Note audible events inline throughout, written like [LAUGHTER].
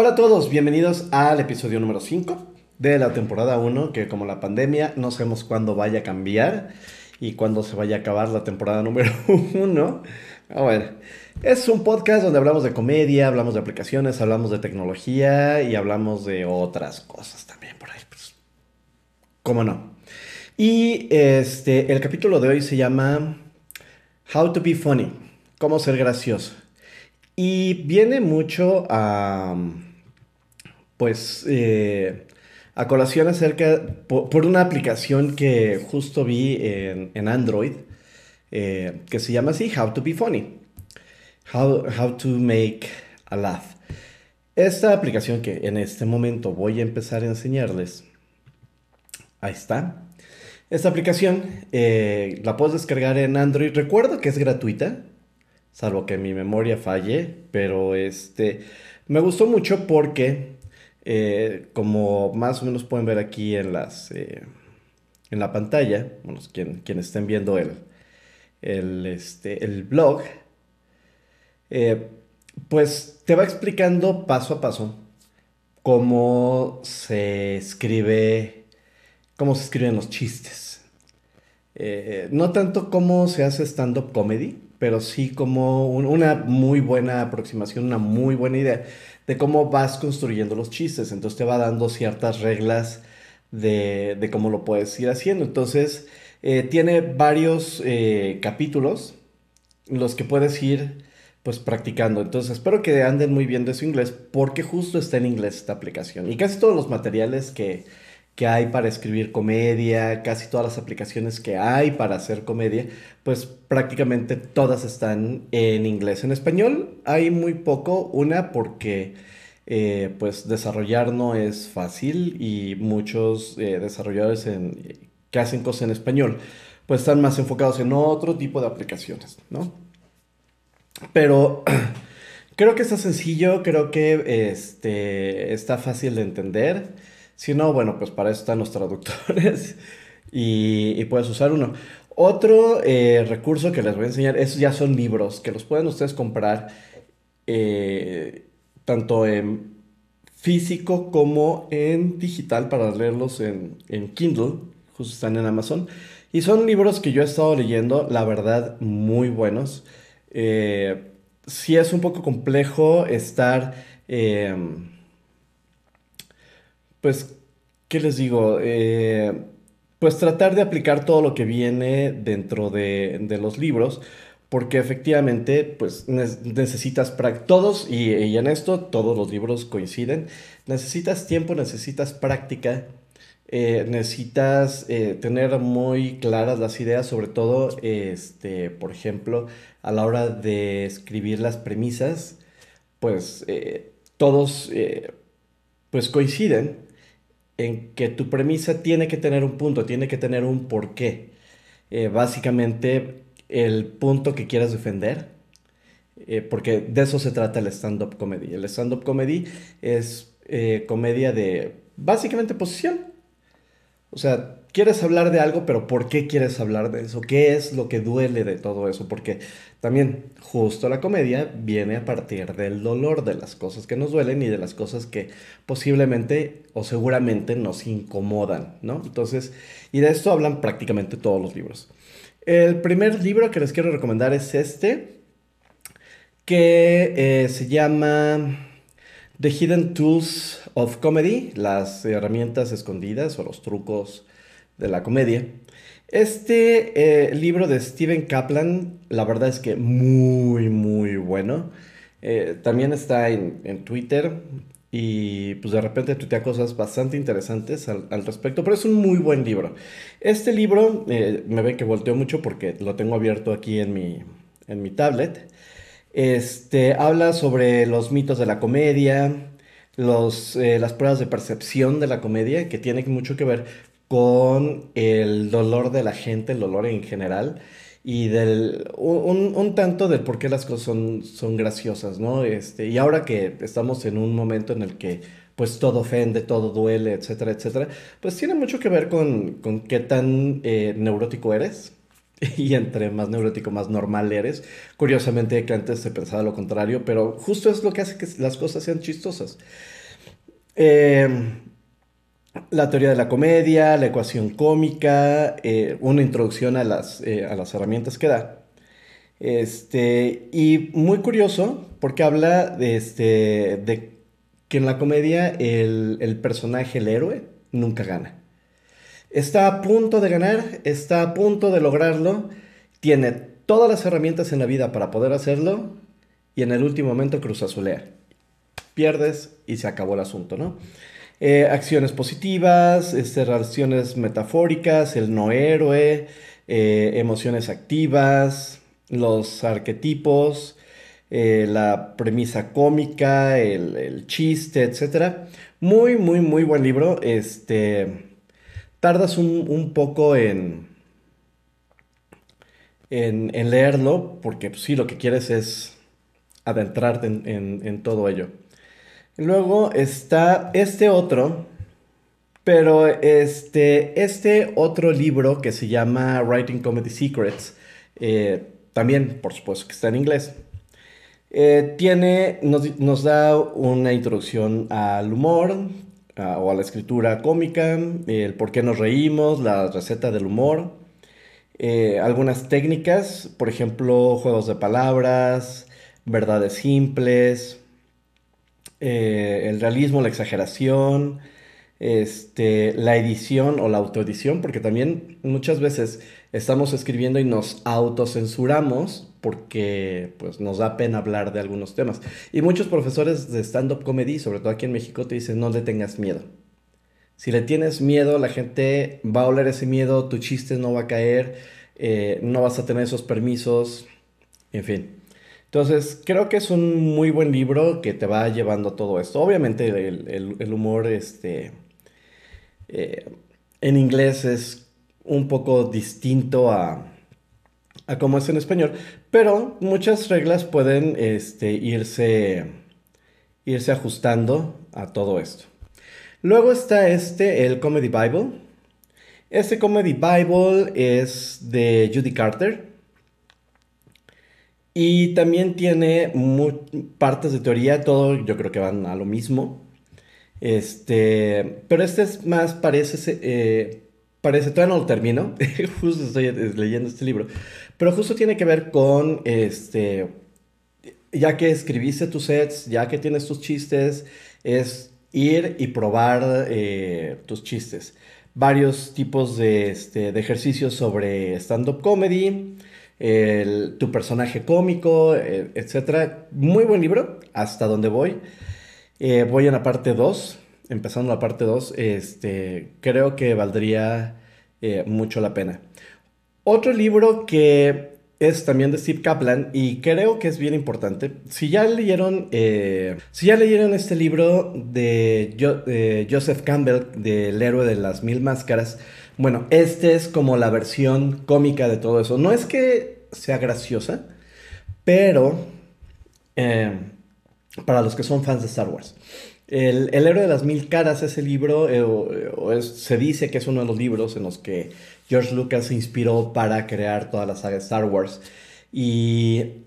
Hola a todos, bienvenidos al episodio número 5 de la temporada 1, que como la pandemia no sabemos cuándo vaya a cambiar y cuándo se vaya a acabar la temporada número [LAUGHS] 1. A ver, es un podcast donde hablamos de comedia, hablamos de aplicaciones, hablamos de tecnología y hablamos de otras cosas también por ahí, pues, ¿cómo no? Y este, el capítulo de hoy se llama How to be funny, cómo ser gracioso. Y viene mucho a, pues, eh, a colación acerca, por, una aplicación que justo vi en, Android, eh, que se llama así, How to be funny. How, how to make a laugh. Esta aplicación que en este momento voy a empezar a enseñarles, ahí está. Esta aplicación eh, la puedes descargar en Android. Recuerdo que es gratuita salvo que mi memoria falle, pero este, me gustó mucho porque, eh, como más o menos pueden ver aquí en las, eh, en la pantalla, bueno, quien, quienes estén viendo el, el, este, el blog, eh, pues te va explicando paso a paso cómo se escribe, cómo se escriben los chistes. no tanto cómo se hace stand-up comedy, pero sí como una muy buena aproximación, una muy buena idea de cómo vas construyendo los chistes. Entonces te va dando ciertas reglas de, cómo lo puedes ir haciendo. Entonces eh, tiene varios eh, capítulos los que puedes ir pues practicando. Entonces espero que anden muy bien de su inglés porque justo está en inglés esta aplicación. Y casi todos los materiales que que hay para escribir comedia, casi todas las aplicaciones que hay para hacer comedia, pues prácticamente todas están en inglés. En español hay muy poco, una porque eh, pues desarrollar no es fácil y muchos eh, desarrolladores que hacen cosas en español pues están más enfocados en otro tipo de aplicaciones, ¿no? Pero [CLEARS THROAT] creo que está sencillo, creo que este, está fácil de entender. Si no, bueno, pues para eso están los traductores [LAUGHS] y, puedes usar uno. Otro eh, recurso que les voy a enseñar, esos ya son libros que los pueden ustedes comprar eh, tanto en físico como en digital para leerlos en, Kindle, justo están en Amazon. Y son libros que yo he estado leyendo, la verdad, muy buenos. Eh, sí es un poco complejo estar pues, ¿qué les digo? Eh, pues tratar de aplicar todo lo que viene dentro de, los libros, porque efectivamente, pues necesitas todos, y, en esto todos los libros coinciden, necesitas tiempo, necesitas práctica, eh, necesitas eh, tener muy claras las ideas, sobre todo, este, por ejemplo, a la hora de escribir las premisas, pues todos pues coinciden en que tu premisa tiene que tener un punto, tiene que tener un porqué. Eh, básicamente, el punto que quieras defender, eh, porque de eso se trata el stand-up comedy. El stand-up comedy es eh, comedia de básicamente posición. O sea, quieres hablar de algo, pero ¿por qué quieres hablar de eso? ¿Qué es lo que duele de todo eso? Porque también justo la comedia viene a partir del dolor, de las cosas que nos duelen y de las cosas que posiblemente o seguramente nos incomodan, ¿no? Entonces, y de esto hablan prácticamente todos los libros. El primer libro que les quiero recomendar es este, que eh, se llama The Hidden Tools of Comedy, las herramientas escondidas o los trucos de la comedia. Este eh, libro de Steven Kaplan, la verdad es que muy, muy bueno. Eh, también está en, Twitter y pues de repente tuitea cosas bastante interesantes al, respecto, pero es un muy buen libro. Este libro eh, me ve que volteo mucho porque lo tengo abierto aquí en mi, en mi tablet. Este, habla sobre los mitos de la comedia, los, las pruebas de percepción de la comedia, que tiene mucho que ver con el dolor de la gente, el dolor en general, y del, un, tanto del por qué las cosas son, son graciosas, ¿no? Este, y ahora que estamos en un momento en el que pues todo ofende, todo duele, etcétera, etcétera, pues tiene mucho que ver con, con qué tan eh, neurótico eres. [LAUGHS] y entre más neurótico, más normal eres. Curiosamente, que antes se pensaba lo contrario, pero justo es lo que hace que las cosas sean chistosas. Em, la teoría de la comedia, la ecuación cómica, eh, una introducción a las, eh, a las herramientas que da. Este, y muy curioso porque habla de, este, de que en la comedia el, el personaje, el héroe, nunca gana. Está a punto de ganar, está a punto de lograrlo, tiene todas las herramientas en la vida para poder hacerlo y en el último momento cruzazulea. Pierdes y se acabó el asunto, ¿no? Eh, acciones positivas, este, relaciones metafóricas, el no héroe, eh, emociones activas, los arquetipos, eh, la premisa cómica, el, chiste, etc. Muy, muy, muy buen libro. Este, tardas un, poco en, en, leerlo, porque pues, sí, lo que quieres es adentrarte en, todo ello. Luego está este otro, pero este, este otro libro que se llama Writing Comedy Secrets, eh, también por supuesto que está en inglés, eh, tiene, nos, nos, da una introducción al humor, o a la escritura cómica, el por qué nos reímos, la receta del humor, eh, algunas técnicas, por ejemplo, juegos de palabras, verdades simples, eh, el realismo, la exageración, este, la edición o la autoedición, porque también muchas veces estamos escribiendo y nos autocensuramos porque pues, nos da pena hablar de algunos temas. Y muchos profesores de stand-up comedy, sobre todo aquí en México, te dicen no le tengas miedo. Si le tienes miedo, la gente va a oler ese miedo, tu chiste no va a caer, eh, no vas a tener esos permisos, en fin. Entonces, creo que es un muy buen libro que te va llevando todo esto. Obviamente el, humor este, eh, en inglés es un poco distinto a, a cómo es en español, pero muchas reglas pueden este, irse, irse ajustando a todo esto. Luego está este, el Comedy Bible. Este Comedy Bible es de Judy Carter. Y también tiene partes de teoría, todo yo creo que van a lo mismo. Este, pero este es más, parece, eh, parece, todavía no lo termino, [LAUGHS] justo estoy leyendo este libro, pero justo tiene que ver con, este, ya que escribiste tus sets, ya que tienes tus chistes, es ir y probar eh, tus chistes. Varios tipos de, este, de ejercicios sobre stand-up comedy, tu personaje cómico, eh, etc. Muy buen libro, hasta donde voy. Eh, voy en la parte 2, empezando la parte 2, este, creo que valdría mucho la pena. Otro libro que es también de Steve Kaplan y creo que es bien importante. Si ya leyeron, eh, si ya leyeron este libro de, Joseph Campbell, del héroe de las mil máscaras, bueno, este es como la versión cómica de todo eso. No es que sea graciosa, pero eh, para los que son fans de Star Wars. El, héroe de las mil caras, ese libro, eh, se dice que es uno de los libros en los que George Lucas se inspiró para crear toda la saga de Star Wars. Y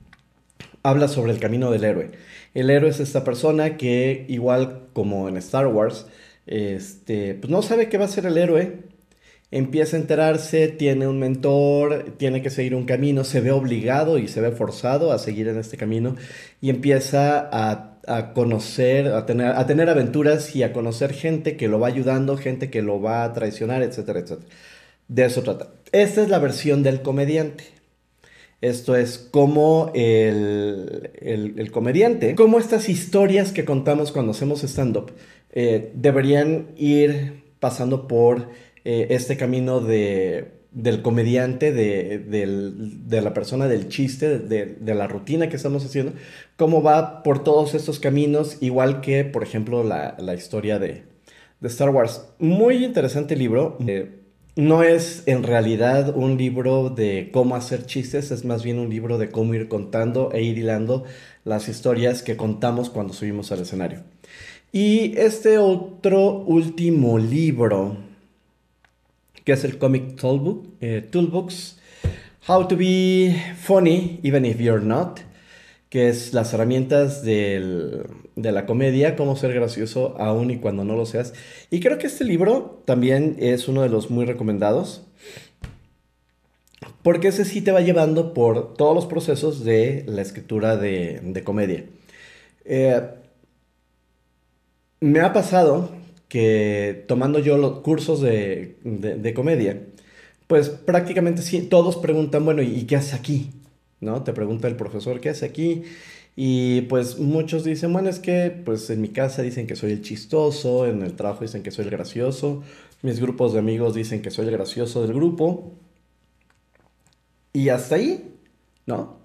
[CLEARS THROAT] habla sobre el camino del héroe. El héroe es esta persona que, igual como en Star Wars, este, pues no sabe qué va a ser el héroe. Empieza a enterarse, tiene un mentor, tiene que seguir un camino, se ve obligado y se ve forzado a seguir en este camino y empieza a a conocer, a tener, a tener aventuras y a conocer gente que lo va ayudando, gente que lo va a traicionar, etcétera, etcétera. De eso trata. Esta es la versión del comediante. Esto es como el, el, comediante, como estas historias que contamos cuando hacemos stand-up, eh, deberían ir pasando por eh, este camino de del comediante, de, la persona, del chiste, de, la rutina que estamos haciendo, cómo va por todos estos caminos, igual que, por ejemplo, la, historia de, Star Wars. Muy interesante libro. Eh, no es en realidad un libro de cómo hacer chistes, es más bien un libro de cómo ir contando e ir hilando las historias que contamos cuando subimos al escenario. Y este otro último libro que es el Comic Toolbook, eh, Toolbox. How to be funny even if you're not, que es las herramientas de la comedia, cómo ser gracioso aún y cuando no lo seas. Y creo que este libro también es uno de los muy recomendados, porque ese sí te va llevando por todos los procesos de la escritura de, comedia. Eh, me ha pasado que tomando yo los cursos de, comedia, pues prácticamente sí, todos preguntan, bueno, ¿y qué hace aquí? ¿No? Te pregunta el profesor, ¿qué hace aquí? Y pues muchos dicen, bueno, es que pues en mi casa dicen que soy el chistoso, en el trabajo dicen que soy el gracioso, mis grupos de amigos dicen que soy el gracioso del grupo. Y hasta ahí, ¿no?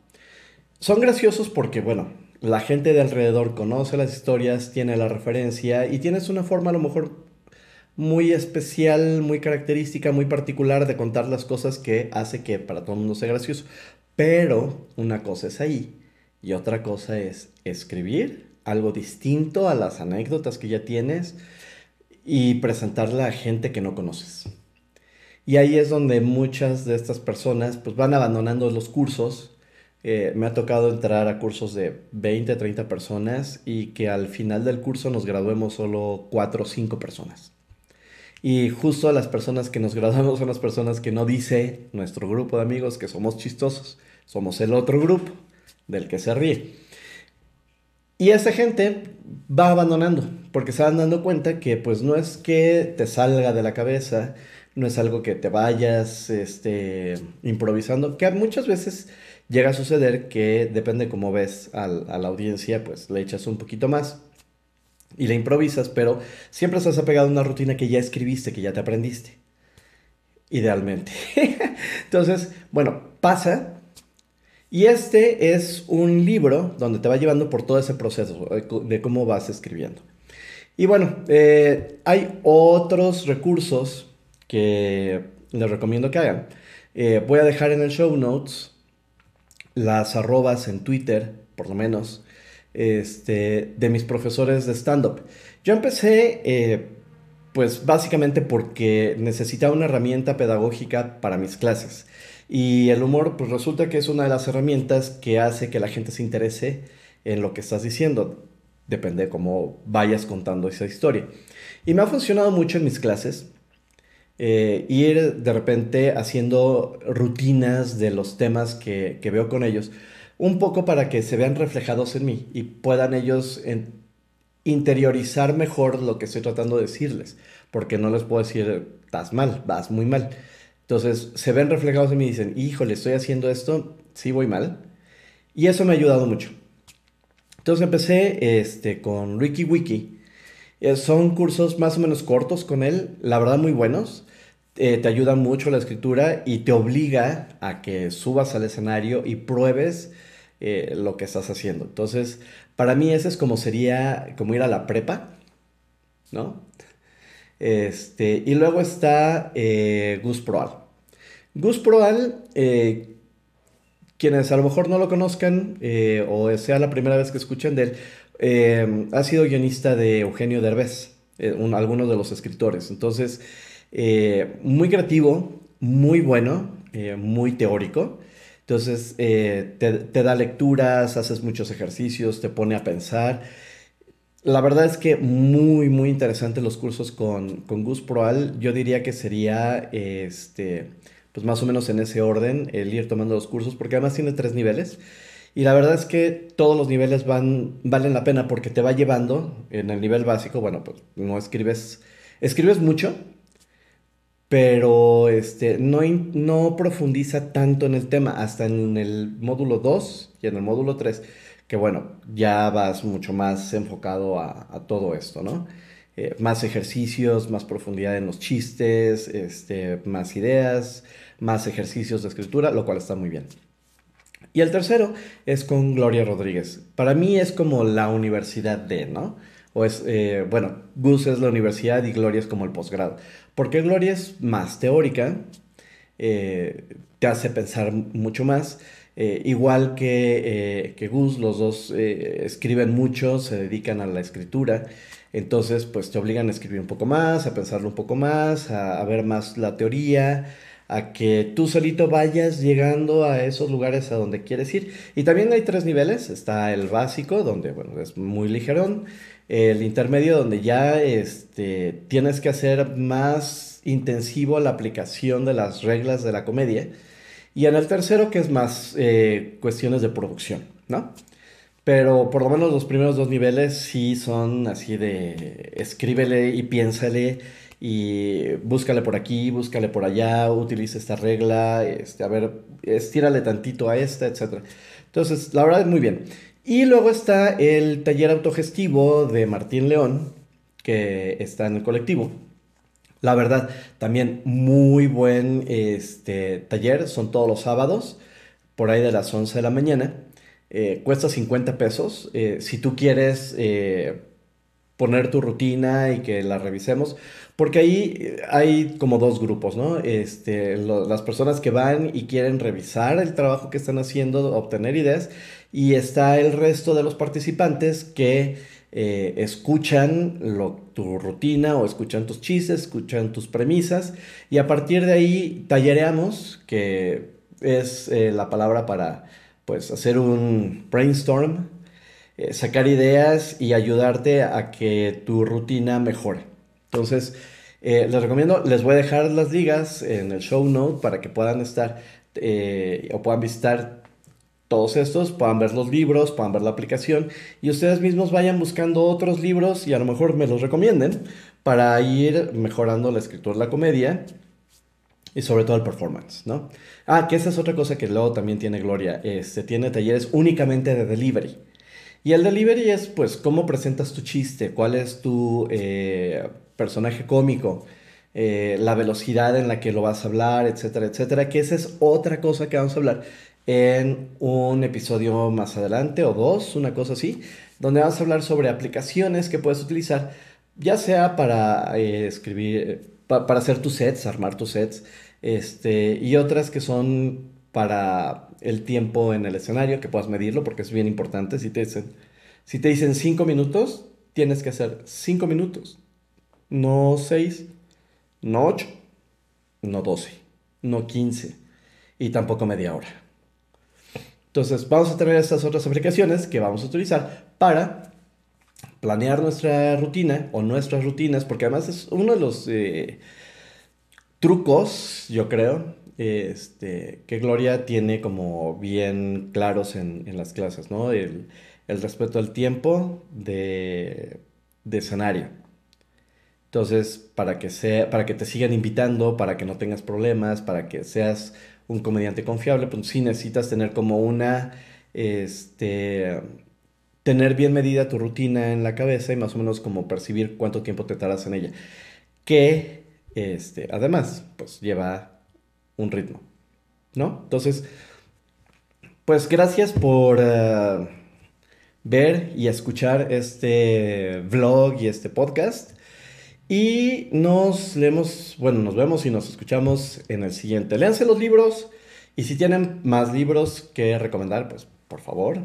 Son graciosos porque, bueno, la gente de alrededor conoce las historias, tiene la referencia y tienes una forma a lo mejor muy especial, muy característica, muy particular de contar las cosas que hace que para todo el mundo sea gracioso. Pero una cosa es ahí y otra cosa es escribir algo distinto a las anécdotas que ya tienes y presentarla a gente que no conoces. Y ahí es donde muchas de estas personas pues van abandonando los cursos eh, me ha tocado entrar a cursos de 20, 30 personas y que al final del curso nos graduemos solo 4 o 5 personas. Y justo las personas que nos [LAUGHS] graduamos son las personas que no dice nuestro grupo de amigos que somos chistosos, somos el otro grupo del que se ríe. Y esa gente va abandonando porque se van dando cuenta que pues no es que te salga de la cabeza, no es algo que te vayas este, improvisando, que muchas veces llega a suceder que depende cómo ves a la audiencia, pues le echas un poquito más y le improvisas, pero siempre estás apegado a una rutina que ya escribiste, que ya te aprendiste. Idealmente. [LAUGHS] Entonces, bueno, pasa. Y este es un libro donde te va llevando por todo ese proceso de cómo vas escribiendo. Y bueno, eh, hay otros recursos que les recomiendo que hagan. Eh, voy a dejar en el show notes las arrobas en Twitter, por lo menos, este, de mis profesores de stand-up. Yo empecé, eh, pues básicamente porque necesitaba una herramienta pedagógica para mis clases. Y el humor, pues resulta que es una de las herramientas que hace que la gente se interese en lo que estás diciendo. Depende de cómo vayas contando esa historia. Y me ha funcionado mucho en mis clases. Eh, ir de repente haciendo rutinas de los temas que, veo con ellos, un poco para que se vean reflejados en mí y puedan ellos interiorizar mejor lo que estoy tratando de decirles, porque no les puedo decir, estás mal, vas muy mal. Entonces se ven reflejados en mí y dicen, híjole, estoy haciendo esto, sí voy mal. Y eso me ha ayudado mucho. Entonces empecé este, con Ricky Wiki. Eh, son cursos más o menos cortos con él, la verdad muy buenos. Eh, te ayuda mucho la escritura y te obliga a que subas al escenario y pruebes eh, lo que estás haciendo. Entonces, para mí ese es como sería como ir a la prepa, ¿no? Este, y luego está eh, Gus Proal. Gus Proal, quienes a lo mejor no lo conozcan o sea la primera vez que escuchen de él, ha sido guionista de Eugenio Derbez, algunos de los escritores. Entonces, eh, muy creativo, muy bueno, eh, muy teórico. Entonces eh, te, da lecturas, haces muchos ejercicios, te pone a pensar. La verdad es que muy, muy interesante los cursos con, con Gus Proal. Yo diría que sería, este, pues más o menos en ese orden, el ir tomando los cursos, porque además tiene tres niveles. Y la verdad es que todos los niveles van, valen la pena porque te va llevando en el nivel básico, bueno, pues no escribes, escribes mucho, pero este, no, no profundiza tanto en el tema, hasta en el módulo 2 y en el módulo 3, que bueno, ya vas mucho más enfocado a, todo esto, ¿no? Eh, más ejercicios, más profundidad en los chistes, este, más ideas, más ejercicios de escritura, lo cual está muy bien. Y el tercero es con Gloria Rodríguez. Para mí es como la universidad de, ¿no? O es, eh, bueno, Gus es la universidad y Gloria es como el posgrado. Porque Gloria es más teórica, eh, te hace pensar mucho más. Eh, igual que, que, Gus, los dos escriben mucho, se dedican a la escritura. Entonces, pues te obligan a escribir un poco más, a pensarlo un poco más, a, ver más la teoría, a que tú solito vayas llegando a esos lugares a donde quieres ir. Y también hay tres niveles. Está el básico, donde bueno, es muy ligerón. El intermedio, donde ya este, tienes que hacer más intensivo la aplicación de las reglas de la comedia. Y en el tercero, que es más eh, cuestiones de producción, ¿no? Pero por lo menos los primeros dos niveles sí son así de escríbele y piénsale y búscale por aquí, búscale por allá, utiliza esta regla, este, a ver, estírale tantito a esta, etc. Entonces, la verdad es muy bien. Y luego está el taller autogestivo de Martín León, que está en el colectivo. La verdad, también muy buen este, taller, son todos los sábados, por ahí de las 11 de la mañana. Eh, cuesta 50 pesos. Eh, si tú quieres eh, poner tu rutina y que la revisemos, porque ahí hay como dos grupos, ¿no? Este, las personas que van y quieren revisar el trabajo que están haciendo, obtener ideas, y está el resto de los participantes que escuchan tu rutina o escuchan tus chistes, escuchan tus premisas, y a partir de ahí tallereamos, que es la palabra para pues hacer un brainstorm, eh, sacar ideas y ayudarte a que tu rutina mejore. Entonces, eh, les recomiendo, les voy a dejar las ligas en el show note para que puedan estar eh, o puedan visitar todos estos, puedan ver los libros, puedan ver la aplicación y ustedes mismos vayan buscando otros libros y a lo mejor me los recomienden para ir mejorando la escritura de la comedia y sobre todo el performance, ¿no? Ah, que esa es otra cosa que luego también tiene Gloria, este, tiene talleres únicamente de delivery. Y el delivery es, pues, cómo presentas tu chiste, cuál es tu eh, personaje cómico, eh, la velocidad en la que lo vas a hablar, etcétera, etcétera, que esa es otra cosa que vamos a hablar en un episodio más adelante o dos, una cosa así, donde vamos a hablar sobre aplicaciones que puedes utilizar, ya sea para eh, escribir para hacer tus sets, armar tus sets, este, y otras que son para el tiempo en el escenario, que puedas medirlo, porque es bien importante. Si te dicen, si te dicen cinco minutos, tienes que hacer cinco minutos, no seis, no ocho, no doce, no quince, y tampoco media hora. Entonces, vamos a tener estas otras aplicaciones que vamos a utilizar para planear nuestra rutina o nuestras rutinas, porque además es uno de los eh, trucos, yo creo, este, que Gloria tiene como bien claros en, las clases, ¿no? El, respeto al tiempo de, escenario. Entonces, para que, sea, para que te sigan invitando, para que no tengas problemas, para que seas un comediante confiable, pues sí necesitas tener como una, este, tener bien medida tu rutina en la cabeza y más o menos como percibir cuánto tiempo te tardas en ella. Que, este, además, pues lleva un ritmo, ¿no? Entonces, pues gracias por eh, ver y escuchar este vlog y este podcast. Y nos leemos, bueno, nos vemos y nos escuchamos en el siguiente. Léanse los libros y si tienen más libros que recomendar, pues por favor,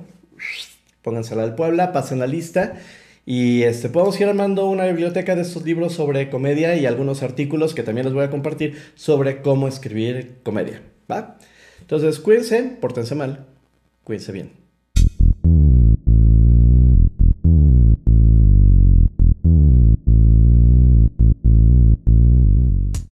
póngansela del Puebla, pasen la lista y este, podemos ir armando una biblioteca de estos libros sobre comedia y algunos artículos que también les voy a compartir sobre cómo escribir comedia, ¿va? Entonces, cuídense, pórtense mal, cuídense bien.